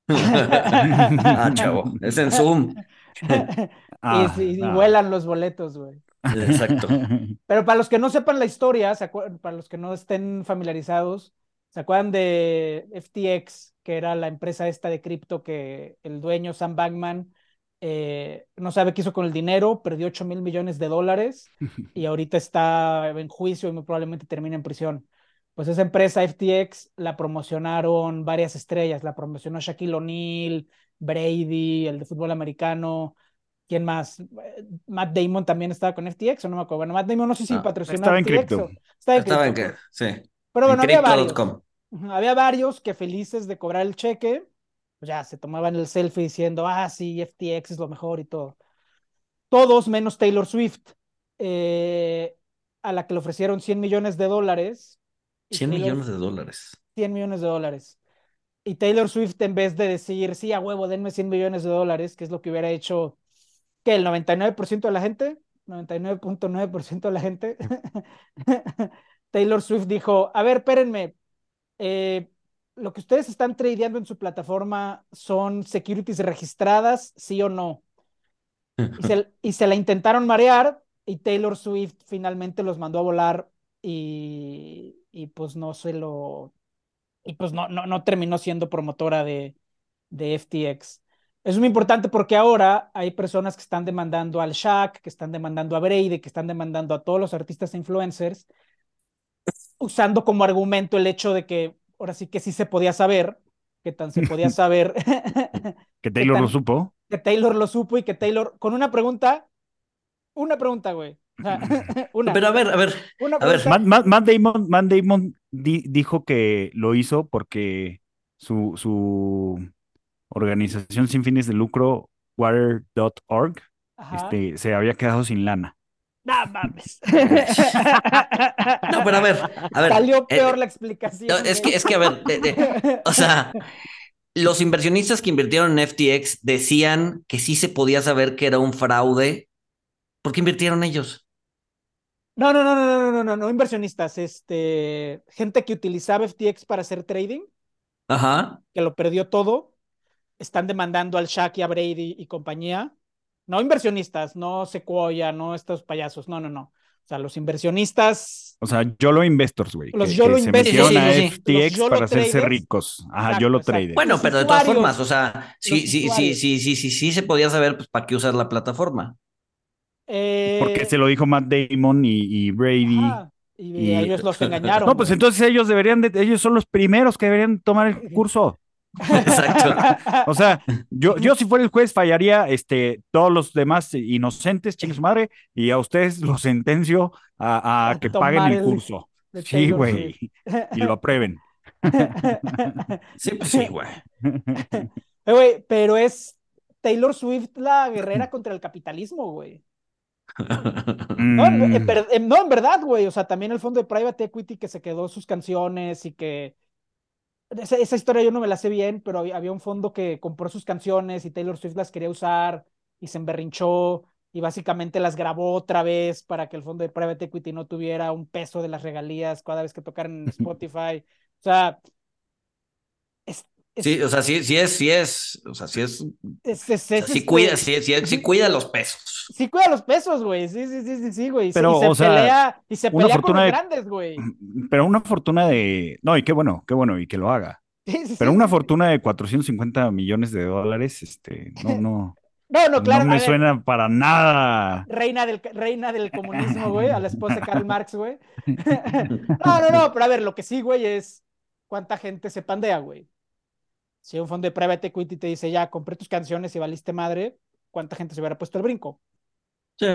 Ah, chavo. Es en Zoom. Ah, y, vuelan los boletos, güey. Exacto. Pero para los que no sepan la historia, para los que no estén familiarizados, ¿se acuerdan de FTX? que era la empresa esta de cripto que el dueño Sam Bankman eh, no sabe qué hizo con el dinero, perdió 8 mil millones de dólares y ahorita está en juicio y muy probablemente termina en prisión. Pues esa empresa FTX la promocionaron varias estrellas, la promocionó Shaquille O'Neal, Brady, el de fútbol americano, ¿quién más? Matt Damon también estaba con FTX o no me acuerdo. Bueno, Matt Damon no sé si patrocinó estaba en cripto. Estaba en cripto. sí. Pero bueno, había varios. Había varios que felices de cobrar el cheque, pues ya se tomaban el selfie diciendo, ah, sí, FTX es lo mejor y todo. Todos menos Taylor Swift, eh, a la que le ofrecieron 100 millones de dólares. 100 millones de dólares. 100 millones de dólares. Y Taylor Swift, en vez de decir, sí, a huevo, denme 100 millones de dólares, que es lo que hubiera hecho, que el 99% de la gente, 99.9% de la gente, Taylor Swift dijo, a ver, espérenme, eh, lo que ustedes están tradeando en su plataforma son securities registradas, sí o no. Y se, la intentaron marear y Taylor Swift finalmente los mandó a volar y, y pues no se lo... Y pues no, no, no terminó siendo promotora de, de FTX. Es muy importante porque ahora hay personas que están demandando al Shaq, que están demandando a Brady, que están demandando a todos los artistas e influencers usando como argumento el hecho de que ahora sí que sí se podía saber, que tan se podía saber. que Taylor lo supo. Que Taylor lo supo y que Taylor, con una pregunta, Una pregunta, güey. una. Pero a ver, a ver. Una a ver. Matt, Matt- Damon, Matt Damon di- dijo que lo hizo porque su, su organización sin fines de lucro, water.org, este, se había quedado sin lana. No mames. No, pero a ver, a ver. Salió eh, peor la explicación. no, es que, güey. es que, a ver, de- de- o sea, los inversionistas que invirtieron en FTX decían que sí se podía saber que era un fraude. ¿Por qué invirtieron ellos? No, no, no, no, no, no, no, no, inversionistas, este, gente que utilizaba FTX para hacer trading, Ajá. que lo perdió todo, están demandando al Shaq y a Brady y compañía. No inversionistas, no Sequoia, no estos payasos, no, no, no. O sea, los inversionistas, O sea, YOLO Investors, güey, Los que, YOLO que se Investors, a sí, sí, sí. Los FTX YOLO para hacerse ricos. Ajá, Exacto, YOLO. Traders. Bueno, pero de todas formas, o sea, sí, sí, sí, sí, sí, sí, sí se podía saber, pues, ¿para qué usar la plataforma? Eh, Porque se lo dijo Matt Damon y, y Brady. ajá, y, y- ellos los engañaron. No, pues güey. entonces ellos deberían de, ellos son los primeros que deberían tomar el curso. Exacto. O sea, yo, yo si fuera el juez fallaría este, todos los demás inocentes, chingue su madre, y a ustedes los sentencio a, a A que tomar paguen el el- curso. Sí, Taylor güey. Y lo aprueben. Sí, pues sí, güey. Eh, güey, pero es Taylor Swift la guerrera contra el capitalismo, güey. No, en, en Mm, en- no, en verdad, güey. O sea, también el fondo de private equity que se quedó sus canciones y que. Esa, esa historia yo no me la sé bien, pero había, había un fondo que compró sus canciones y Taylor Swift las quería usar y se emberrinchó y básicamente las grabó otra vez para que el fondo de private equity no tuviera un peso de las regalías cada vez que tocaran en Spotify. O sea. Sí, o sea, sí, sí es, sí es, o sea, sí es, es- es- sea, es, sí cuida, sí, sí, sí cuida los pesos. Sí cuida los pesos, güey. Sí, sí, sí, sí, sí, güey. Y se- Pero, y se o sea, pelea, y se pelea con fortuna los de- grandes, güey. Pero una fortuna de. No, y qué bueno, qué bueno, y que lo haga. Sí, sí, Pero sí, una fortuna de 450 millones de dólares, este, no, no, No, no, claro. no me ver, suena para nada. Reina del, reina del comunismo, güey, a la esposa de Karl Marx, güey. No, no, no, pero a ver, lo que sí, güey, es cuánta gente se pandea, güey. Si un fondo de private equity te dice, ya, compré tus canciones y valiste madre, ¿cuánta gente se hubiera puesto el brinco? Sí.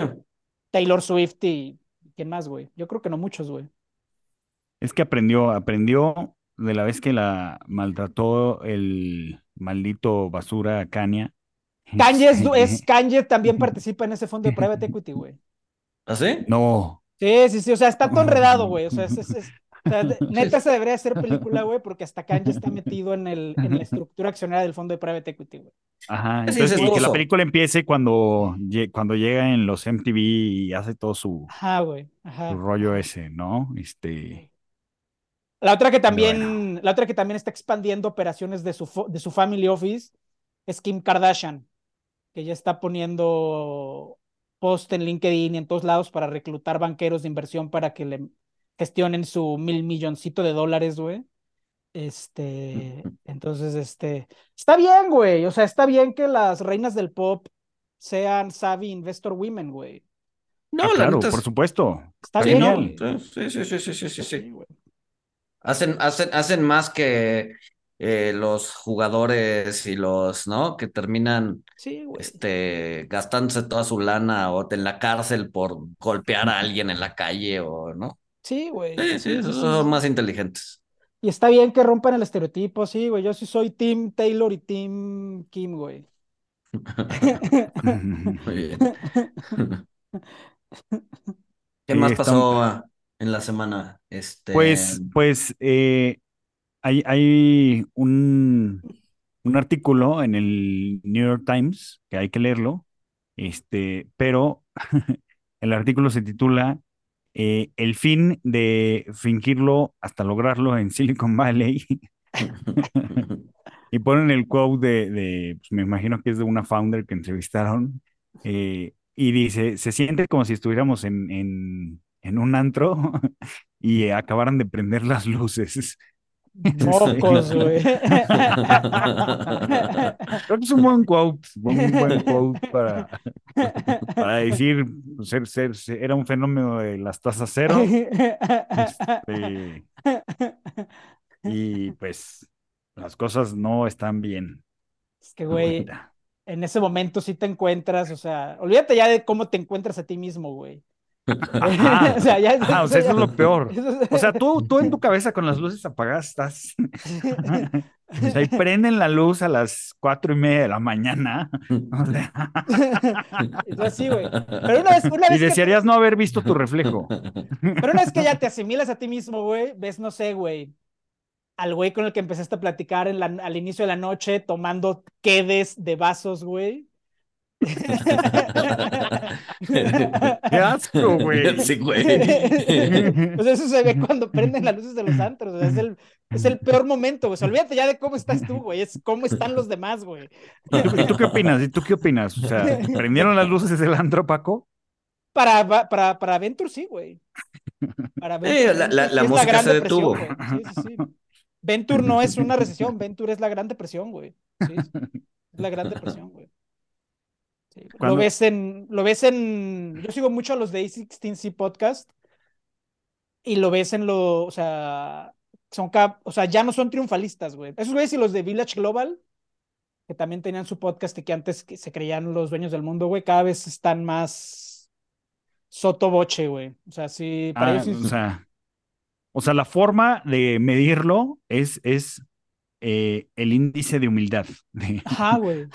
Taylor Swift y ¿quién más, güey? Yo creo que no muchos, güey. Es que aprendió, aprendió de la vez que la maltrató el maldito basura Kanye. Kanye es, Este, es Kanye también participa en ese fondo de private equity, güey. ¿Ah, sí? No. Sí, sí, sí, o sea, está todo enredado, güey. O sea, es, es- es- o sea, de- neta se debería hacer película, güey, porque hasta Kanye está metido en, el, en la estructura accionaria del fondo de private equity, güey. Ajá. Es Entonces, y que la película empiece cuando, cuando llega en los MTV y hace todo su, Ajá, güey. su Ajá. rollo ese, ¿no? Este. La otra que también, Bueno. la otra que también está expandiendo operaciones de su, de su family office es Kim Kardashian, que ya está poniendo post en LinkedIn y en todos lados para reclutar banqueros de inversión para que le gestionen su mil milloncito de dólares, güey. Este, entonces, este, está bien, güey. O sea, está bien que las reinas del pop sean savvy investor women, güey. No, Ah, la claro, neta por es- supuesto. Está sí, bien, no, güey. sí, sí, sí, sí, sí, sí, güey. Hacen, hacen, hacen más que eh, los jugadores y los, ¿no? Que terminan Sí, este, gastándose toda su lana o en la cárcel por golpear a alguien en la calle o, ¿no? Sí, güey. Sí, sí, esos sí, son sí. más inteligentes. Y está bien que rompan el estereotipo, sí, güey. Yo sí soy Team Taylor y Team Kim, güey. Muy bien. ¿Qué más pasó en la semana? Este, Pues, pues eh, hay, hay un, un artículo en el New York Times que hay que leerlo, este, pero el artículo se titula eh, El fin de fingirlo hasta lograrlo en Silicon Valley y ponen el quote de, de, pues, me imagino que es de una founder que entrevistaron eh, y dice, se siente como si estuviéramos en, en, en un antro y acabaran de prender las luces. Mocos, güey. Creo que es un buen quote, un buen quote para, para decir, ser, ser, ser- era un fenómeno de las tasas cero. este, y pues las cosas no están bien. Es que, güey, en ese momento sí te encuentras, o sea, olvídate ya de cómo te encuentras a ti mismo, güey. Ajá. o sea, ya o sea, eso es lo peor. eso O sea, tú, tú en tu cabeza con las luces apagadas estás. O sea, y prenden la luz a las cuatro y media de la mañana. O sea, Y güey. Pero una vez, una y vez que, desearías no haber visto tu reflejo. pero una vez que ya te asimilas a ti mismo, güey, ves, no sé, güey, al güey con el que empezaste a platicar en la, al inicio de la noche tomando quedes de vasos, güey. Qué asco, güey. Sí, güey. Pues eso se ve cuando prenden las luces de los antros. o sea, es, el, es el peor momento, güey. O sea, olvídate ya de cómo estás tú, güey. Es cómo están los demás, güey. ¿Y tú, y tú qué opinas? ¿Y tú qué opinas? O sea, ¿prendieron las luces del antro, Paco? Para, para, para Venture, sí, güey. Para Venture, la- la- la música Gran se Depresión, detuvo. Sí, sí, sí. Venture no es una recesión, Venture es la Gran Depresión, güey. Sí. Es la Gran Depresión, güey. Sí, Lo ves en, lo ves en, yo sigo mucho a los de A16C Podcast y lo ves en lo, o sea, son, cap- o sea, ya no son triunfalistas, güey. Esos güeyes y los de Village Global, que también tenían su podcast y que antes que se creían los dueños del mundo, güey, cada vez están más sotoboche, güey. O sea, sí, para Ah, ellos sí- o sea, o sea, la forma de medirlo es, es eh, el índice de humildad. Ajá, güey.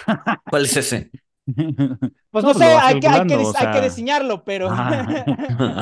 ¿Cuál es ese? Pues No, no, lo sé, hay que, hay que, o hay diseñarlo, pero ajá.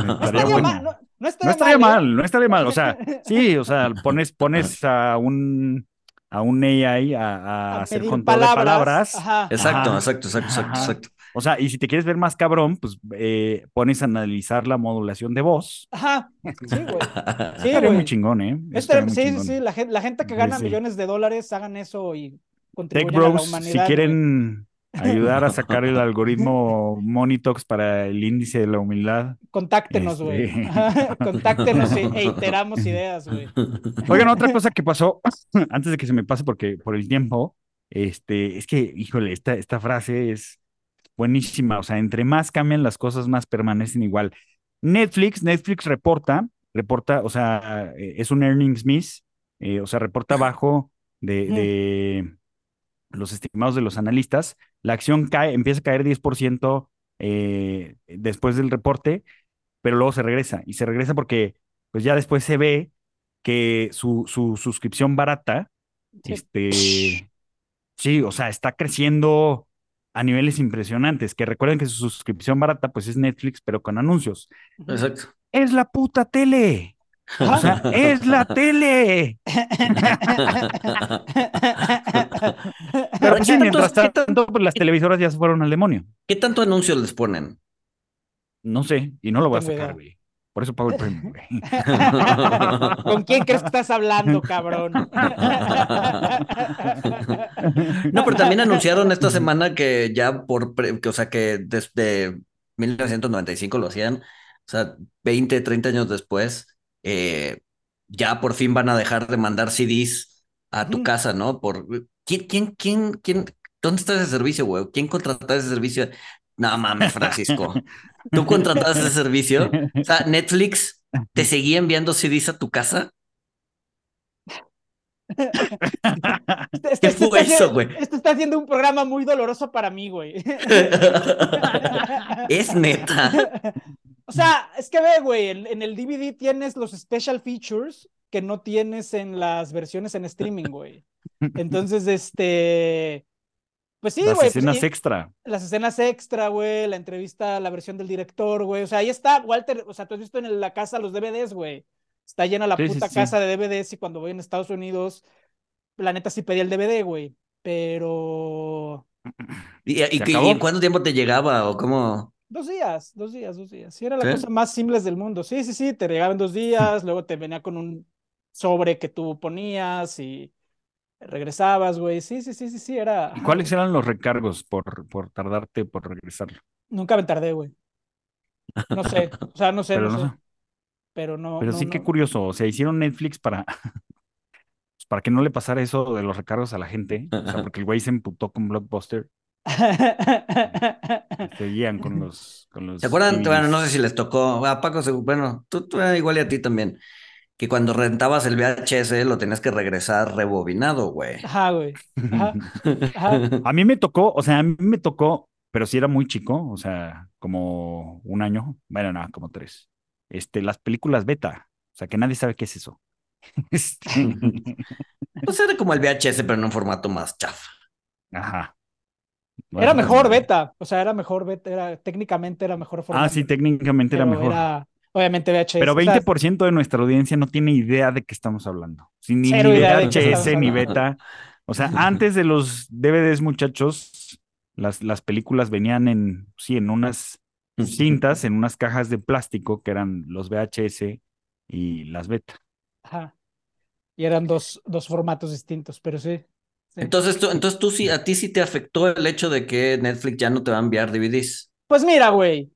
no Estaría bueno. mal, no, no No estaría estaría mal, ¿eh? mal, no estaría mal. O sea, sí, o sea, pones, pones a un a un AI a, a A hacer control de palabras. Ajá. Exacto, Ajá. exacto, exacto, exacto, exacto. O sea, y si te quieres ver más cabrón, pues eh, pones a analizar la modulación de voz. Ajá. Sí, güey. Sí, Estaría güey. muy chingón, ¿eh? Este- muy sí, sí, chingón. sí, la gente, la gente que gana sí. millones de dólares hagan eso y Tech contribuyan a la Bros, si humanidad. güey. quieren ayudar a sacar el algoritmo Monitox para el índice de la humildad. Contáctenos, güey. Este- Contáctenos e, e iteramos ideas, güey. Oigan, otra cosa que pasó, antes de que se me pase porque por el tiempo, este, es que, híjole, esta, esta frase es buenísima. O sea, entre más cambian las cosas, más permanecen igual. Netflix, Netflix reporta, reporta, o sea, eh, es un earnings miss, eh, o sea, reporta bajo de, de los estimados de los analistas. La acción cae, empieza a caer 10% eh, después del reporte, pero luego se regresa. Y se regresa porque, pues ya después se ve que su, su suscripción barata, Sí. este, sí, o sea, está creciendo a niveles impresionantes. Que recuerden que su suscripción barata, pues es Netflix, pero con anuncios. Exacto. Es la puta tele. O sea, es la tele. Pero Ahora, pues, ¿qué sí, tanto- mientras qué tan- tanto, pues, las televisoras ya se fueron al demonio. ¿Qué tanto anuncios les ponen? No sé, y no lo voy a sacar, güey. Por eso pago el premio, güey. ¿Con quién crees que estás hablando, cabrón? No, pero también anunciaron esta semana que ya por, pre- que, o sea, que desde 1995 lo hacían, o sea, 20, 30 años después, eh, ya por fin van a dejar de mandar CDs a tu casa, ¿no? Por, ¿quién, quién, quién, quién, dónde está ese servicio, güey? ¿Quién contrataba ese servicio? No mames, Francisco. ¿Tú contratabas ese servicio? O sea, Netflix te seguía enviando CDs a tu casa. Este- ¿Qué este fue está eso, güey? Este está haciendo un programa muy doloroso para mí, güey. Es neta. O sea, es que ve, güey, en, en el DVD tienes los special features que no tienes en las versiones en streaming, güey. Entonces, este, pues sí, Las güey, pues, escenas extra. las escenas extra, güey, la entrevista, la versión del director, güey. O sea, ahí está, Walter, o sea, tú has visto en la casa los DVDs, güey. Está llena la Sí, puta sí. casa de DVDs y cuando voy en Estados Unidos, la neta sí pedí el DVD, güey. Pero ¿Y, y- cuánto tiempo te llegaba o cómo? Dos días, dos días, dos días. Sí, era la ¿Sí? cosa más simple del mundo. Sí, sí, sí, te llegaba en dos días, luego te venía con un sobre que tú ponías y regresabas, güey. Sí, sí, sí, sí, sí, era. ¿Y ajá, cuáles eran los recargos por, por tardarte por regresarlo? Nunca me tardé, güey. No sé, o sea, no sé, Pero no no sé. sé. Pero no. Pero no, sí, qué no. curioso. O sea, hicieron Netflix para, pues, para que no le pasara eso de los recargos a la gente. O sea, porque el güey se emputó con Blockbuster. Seguían con los, con los ¿Se acuerdan? Bueno, no sé si les tocó. A Paco, se- bueno, tú, tú, eh, igual y a ti también. que cuando rentabas el VHS lo tenías que regresar rebobinado, güey. Ajá, güey. Ajá. Ajá. A mí me tocó, o sea, a mí me tocó, pero sí era muy chico, o sea, como un año, bueno, no, como tres. Este, las películas beta, o sea, que nadie sabe qué es eso. Este, Pues era como el VHS, pero en un formato más chafa. Ajá. Era mejor beta, o sea, era mejor beta, era, técnicamente era mejor Ah, formato, sí, técnicamente era mejor. era, obviamente VHS. Pero o sea, 20% de nuestra audiencia no tiene idea de qué estamos hablando. Sin ni, Cero ni VHS ni beta. O sea, antes de los DVDs, muchachos, las, las películas venían en, sí, en unas cintas, en unas cajas de plástico que eran los VHS y las beta. Ajá. Y eran dos, dos formatos distintos, pero sí. Sí. Entonces tú, entonces tú sí, a ti sí te afectó el hecho de que Netflix ya no te va a enviar DVDs. Pues mira, güey.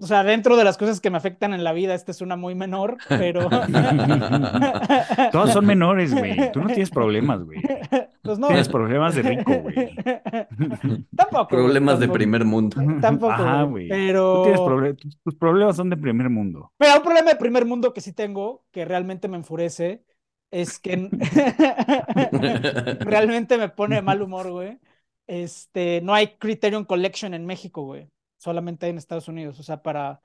O sea, dentro de las cosas que me afectan en la vida, esta es una muy menor, pero. Todas son menores, güey. Tú no tienes problemas, güey. Pues no. Tienes problemas de rico, güey. Tampoco. Problemas de tampoco. primer mundo. Tampoco, Ajá, güey, pero- Tú tienes proble- tus, tus problemas son de primer mundo. Mira, un problema de primer mundo que sí tengo, que realmente me enfurece, es que realmente me pone de mal humor, güey. Este, no hay Criterion Collection en México, güey. Solamente hay en Estados Unidos. O sea, para,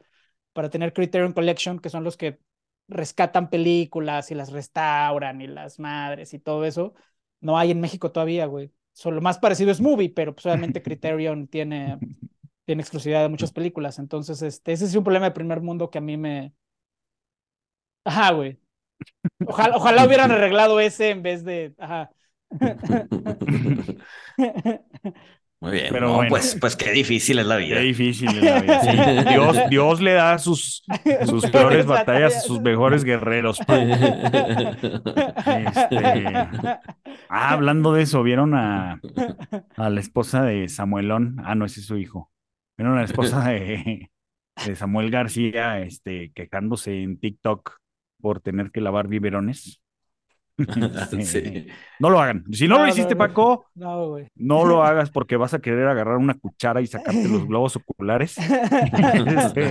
para tener Criterion Collection, que son los que rescatan películas y las restauran y las madres y todo eso, no hay en México todavía, güey. Solo lo más parecido es Movie, pero pues obviamente Criterion tiene, tiene exclusividad de muchas películas. Entonces, este, ese es un problema de primer mundo que a mí me. Ajá, güey. Ojalá, ojalá hubieran arreglado ese en vez de. Ajá. Muy bien. Pero no, bueno. pues, pues qué difícil es la Qué vida. difícil es la vida. sí. Dios, Dios le da sus, sus peores batallas a sus mejores guerreros. Este, Ah, hablando de eso, ¿vieron a, a la esposa de Samuelón? Ah, no, ese es su hijo. ¿Vieron a la esposa de, de Samuel García este, quejándose en TikTok por tener que lavar biberones? Este, Sí. No lo hagan. Si no, No, lo hiciste, no. Paco, No, güey. no lo hagas porque vas a querer agarrar una cuchara y sacarte los globos oculares. Este,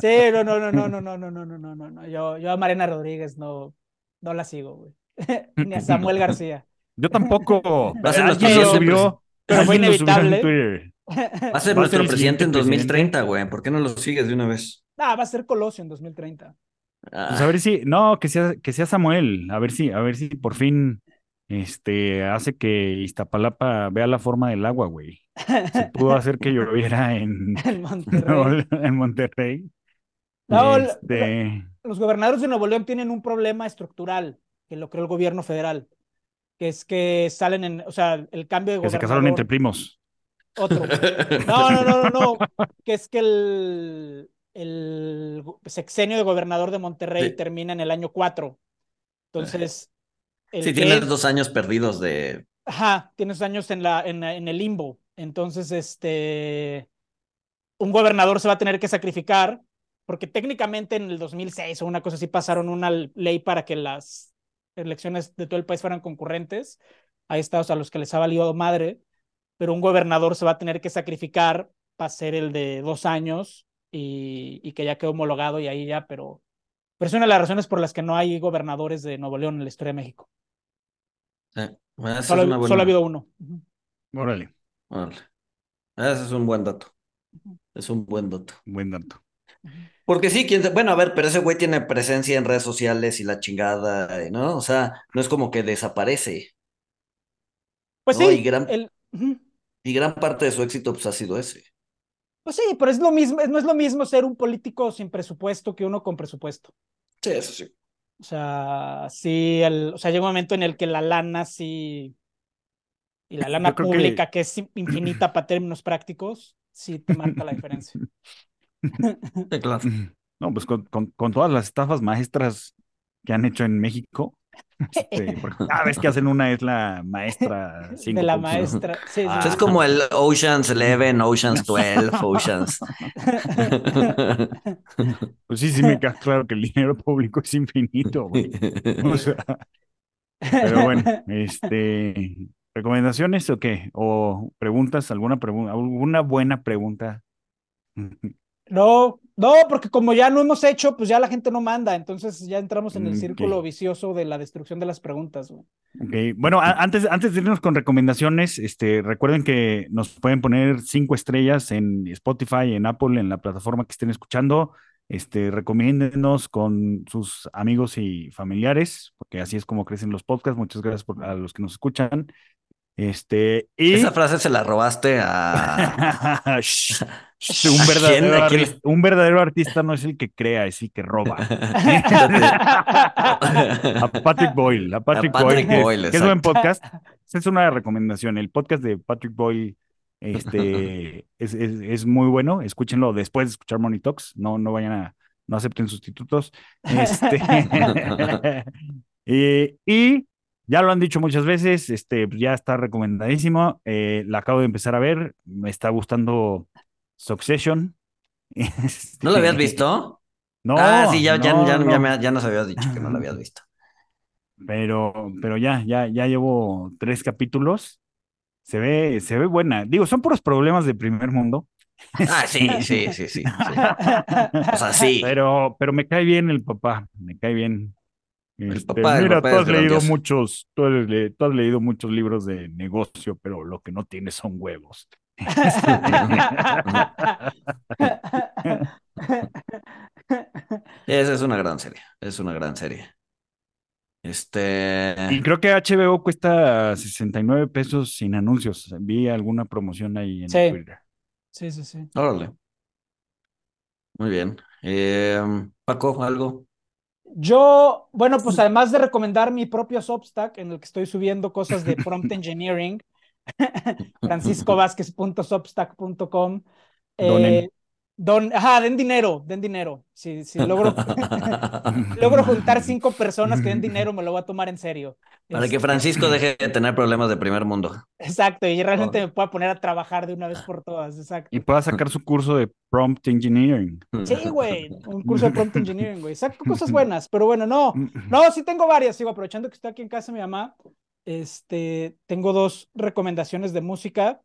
Sí, no, no, no, no, no, no, no, no, no, no, no. Yo, yo a Mariana Rodríguez no, no la sigo, güey. Ni a Samuel García. Yo tampoco. Va a ser nuestro subió. Pero fue inevitable. Va a ser nuestro presidente en siguiente 2030, güey. ¿Por qué no lo sigues de una vez? Ah, va a ser Colosio en 2030. Ah, Pues a ver si, no, que sea, que sea Samuel, a ver si, a ver si por fin este hace que Iztapalapa vea la forma del agua, güey. Se pudo hacer que lloviera en, En Monterrey. en Monterrey. No, Este, Los gobernadores de Nuevo León tienen un problema estructural que lo creó el gobierno federal, que es que salen en, o sea, el cambio de que se casaron entre primos. Otro. No, no, no, no, no. Que es que el, el sexenio de gobernador de Monterrey Sí. termina en el año 4. Entonces, el Sí, tienes dos años perdidos de. Ajá, tienes años en, la, en, en el limbo. Entonces, este, un gobernador se va a tener que sacrificar, porque técnicamente en el 2006 o una cosa así pasaron una ley para que las elecciones de todo el país fueran concurrentes. Hay estados a los que les ha valido madre, pero un gobernador se va a tener que sacrificar para ser el de dos años y, y que ya quedó homologado y ahí ya, pero, pero es una de las razones por las que no hay gobernadores de Nuevo León en la historia de México. Eh, Solo, es una buena- solo ha habido uno. Órale, Órale. Ese es un buen dato. Es un buen dato. buen dato. Porque sí, quién sa- bueno, a ver, pero ese güey tiene presencia en redes sociales y la chingada, ¿no? O sea, no es como que desaparece. Pues No, sí, y gran- el-. Y gran parte de su éxito, pues, ha sido ese. Pues sí, pero es lo mismo, no es lo mismo ser un político sin presupuesto que uno con presupuesto. Sí, eso sí. O sea, sí, el, o sea, llega un momento en el que la lana sí, y la lana que- pública, que... es infinita para términos prácticos, sí te marca la diferencia. Sí, claro. No, pues con, con- con todas las estafas maestras que han hecho en México, este, porque cada vez que hacen una es la maestra De la 5.0. maestra. Sí, sí, Ah. Es como el Oceans 11, Oceans 12, Oceans. Pues sí, sí me queda claro que el dinero público es infinito, güey. O sea, pero bueno, este, ¿recomendaciones o qué? ¿O preguntas? ¿Alguna pregunta? ¿Alguna buena pregunta? No, No, porque como ya no hemos hecho, pues ya la gente no manda, entonces ya entramos en el Mm, círculo vicioso de la destrucción de las preguntas. güey. Ok, Bueno, antes, antes de irnos con recomendaciones, este, recuerden que nos pueden poner cinco estrellas en Spotify, en Apple, en la plataforma que estén escuchando. Este, recomiéndenos con sus amigos y familiares, porque así es como crecen los podcasts. Muchas gracias por, a los que nos escuchan. Este, y Esa frase se la robaste a. Un, ¿A verdadero quién? ¿A quién? artista, un verdadero artista no es el que crea, es el que roba. A Patrick Boyle, a Patrick, Patrick Boyle, que, es- Boyle, que es buen podcast. Esa es una recomendación. El podcast de Patrick Boyle este, es, es- es muy bueno. Escúchenlo después de escuchar Money Talks. No, no vayan a, no acepten sustitutos. Este, y, y ya lo han dicho muchas veces, este, ya está recomendadísimo. Eh, la acabo de empezar a ver. Me está gustando Succession. ¿No lo habías Este, visto? No, ah, sí, ya, ya, no, ya, no. ya, me- ya nos habías dicho que no lo habías visto. Pero, pero ya, ya, ya llevo tres capítulos. Se ve, se ve buena. Digo, son puros problemas de primer mundo. Ah, sí, sí, sí, sí. sí. O sea, sí. Pero, pero me cae bien el papá, me cae bien. El Este, el mira, papá tú es has leído grandioso. muchos, tú has, le- tú has leído muchos libros de negocio, pero lo que no tienes son huevos. Esa es una gran serie. Es una gran serie. Este. Y creo que HBO cuesta 69 pesos sin anuncios. Vi alguna promoción ahí en Sí. Twitter. Sí, sí, sí. Órale. Muy bien. Eh, Paco, ¿algo? Yo, bueno, pues además de recomendar mi propio Substack en el que estoy subiendo cosas de prompt engineering, franciscovázquez.substack.com. Eh, don, ajá, den dinero, den dinero. Si, si logro, logro juntar cinco personas que den dinero, me lo voy a tomar en serio. Para que Este, Francisco deje de tener problemas de primer mundo. Exacto, y realmente me pueda poner a trabajar de una vez por todas, exacto. Y pueda sacar su curso de prompt engineering. Sí, güey, un curso de prompt engineering, güey. Saco cosas buenas, pero bueno, no. No, sí tengo varias, sigo aprovechando que estoy aquí en casa de mi mamá. Este, tengo dos recomendaciones de música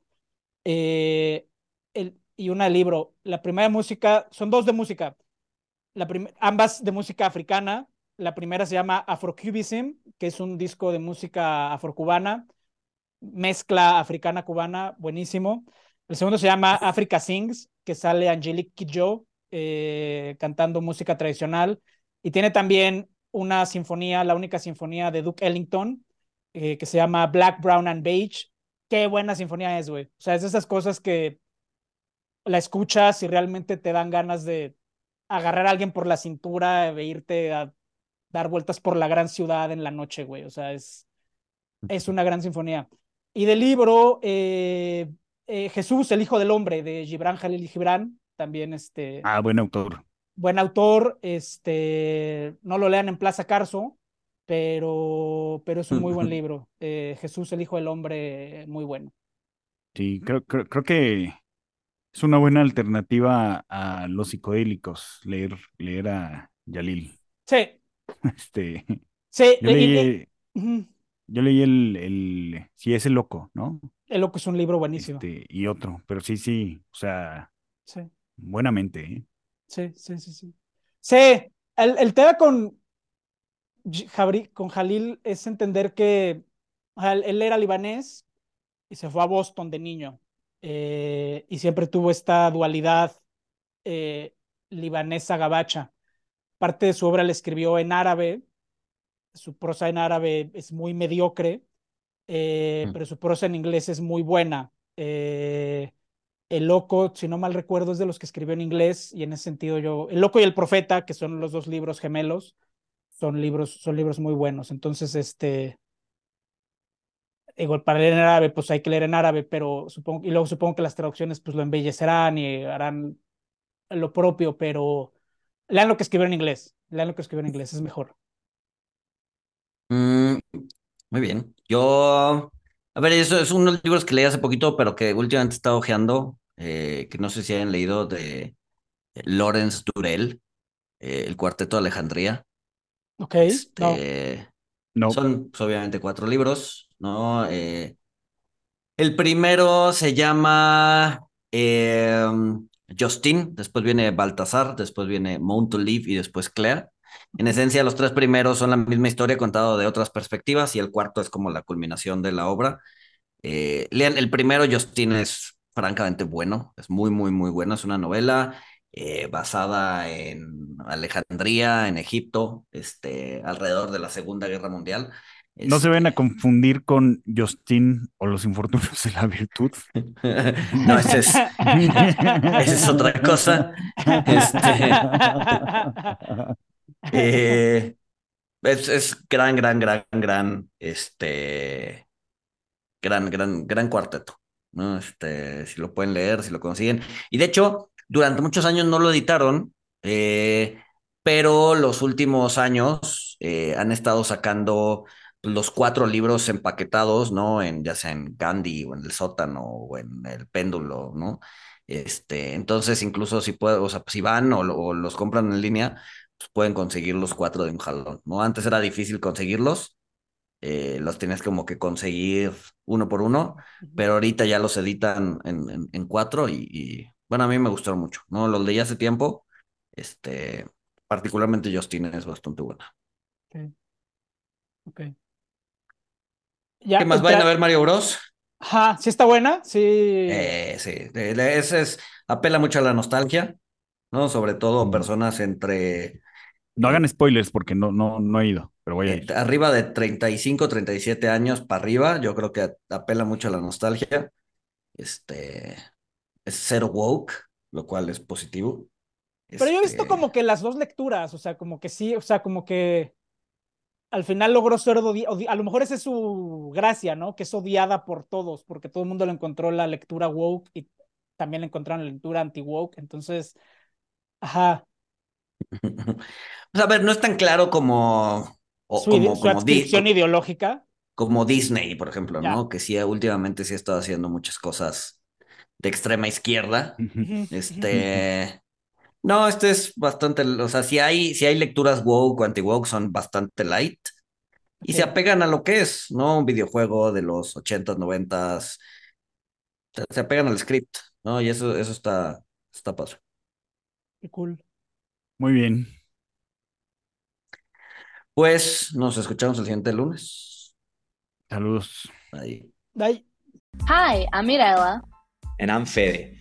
eh, y una de libro. La primera de música, son dos de música. La ambas de música africana. La primera se llama Afrocubism, que es un disco de música afrocubana, mezcla africana-cubana, buenísimo. El segundo se llama Africa Sings, que sale Angelique Kidjo eh, cantando música tradicional. Y tiene también una sinfonía, la única sinfonía de Duke Ellington, eh, que se llama Black, Brown and Beige. Qué buena sinfonía es, güey. O sea, es de esas cosas que la escuchas y realmente te dan ganas de agarrar a alguien por la cintura e irte a dar vueltas por la gran ciudad en la noche, güey. O sea, es, es una gran sinfonía. Y del libro, eh, eh, Jesús, el Hijo del Hombre, de Gibran Jalil Gibran, también este, Ah, buen autor. buen autor, este, no lo lean en Plaza Carso, pero, pero es un muy buen libro. Eh, Jesús, el Hijo del Hombre, muy bueno. Sí, creo, creo, creo que es una buena alternativa a los psicodélicos, leer, leer a Yalil. Sí, Este, sí. yo leí, yo leí el, el, sí, ese loco, ¿no? El loco es un libro buenísimo. Este, y otro, pero sí, sí, o sea, Sí, buenamente, ¿eh? sí, sí, sí, sí. Sí, el, el tema con, Jabri- con Jalil es entender que él era libanés y se fue a Boston de niño eh, y siempre tuvo esta dualidad eh, libanesa gabacha. Parte de su obra la escribió en árabe, su prosa en árabe es muy mediocre, eh, Mm. pero su prosa en inglés es muy buena. El Loco, si no mal recuerdo, es de los que escribió en inglés y en ese sentido yo, El Loco y el Profeta, que son los dos libros gemelos, son libros, son libros muy buenos. Entonces, este, igual para leer en árabe, pues hay que leer en árabe, pero supongo, y luego supongo que las traducciones pues lo embellecerán y harán lo propio, pero lean lo que escribió en inglés, lean lo que escribió en inglés, es mejor. Mm, muy bien. Yo, a ver, eso es uno de los libros que leí hace poquito, pero que últimamente he estado hojeando, eh, que no sé si hayan leído de Lawrence Durell, eh, El Cuarteto de Alejandría. Ok, no, Este, No, Son pues, obviamente cuatro libros, ¿no? Eh, el primero se llama eh, Justin, después viene Baltasar, después viene Mount Olive y después Claire. En esencia, los tres primeros son la misma historia contado de otras perspectivas y el cuarto es como la culminación de la obra. Eh, lean, el primero, Justin, es francamente bueno, es muy, muy, muy bueno. Es una novela eh, basada en Alejandría, en Egipto, este, alrededor de la Segunda Guerra Mundial. No se ven a confundir con Justin o los infortunios de la virtud. no, ese es, esa es otra cosa. Este, eh, es, es, gran, gran, gran, gran, este, gran, gran, gran cuarteto. ¿no? Este, si lo pueden leer, si lo consiguen. Y de hecho, durante muchos años no lo editaron, eh, pero los últimos años eh, han estado sacando los cuatro libros empaquetados, ¿no? En, ya sea en Gandhi o en el sótano o en el péndulo, ¿no? Este, entonces, incluso si pueden, o sea, si van o, los compran en línea, pues pueden conseguir los cuatro de un jalón, ¿no? Antes era difícil conseguirlos, eh, los tienes como que conseguir uno por uno, pero ahorita ya los editan en, en, cuatro y, bueno, a mí me gustaron mucho, ¿no? Los leí hace tiempo, este, particularmente Justin es bastante buena. Ok. okay. ¿Qué más vayan a ver Mario Bros? Ajá, sí está buena, sí. Eh, sí, ese es, apela mucho a la nostalgia, ¿no? Sobre todo personas entre... No hagan spoilers porque no, no, no he ido, pero voy a ir. Arriba de 35, 37 años para arriba, yo creo que apela mucho a la nostalgia. Este, es cero woke, lo cual es positivo. Pero yo he visto este como que las dos lecturas, o sea, como que sí, o sea, como que al final logró ser odiada, a lo mejor esa es su gracia, ¿no? Que es odiada por todos, porque todo el mundo le encontró la lectura woke y también le encontraron la lectura anti-woke, entonces, ajá. Pues a ver, no es tan claro como... su, como, ideológica. Como Disney, por ejemplo, ¿no? Que sí, últimamente sí ha estado haciendo muchas cosas de extrema izquierda. Este... No, este es bastante, o sea, si hay, si hay lecturas woke o anti-woke son bastante light y se apegan a lo que es, ¿no? Un videojuego de los 80s, 90s, se apegan al script, ¿no? Y eso, eso está, está padre. Qué cool. Muy bien. Pues nos escuchamos el siguiente lunes. Saludos. Bye. Bye. Hi, I'm Mirella. And I'm Fede.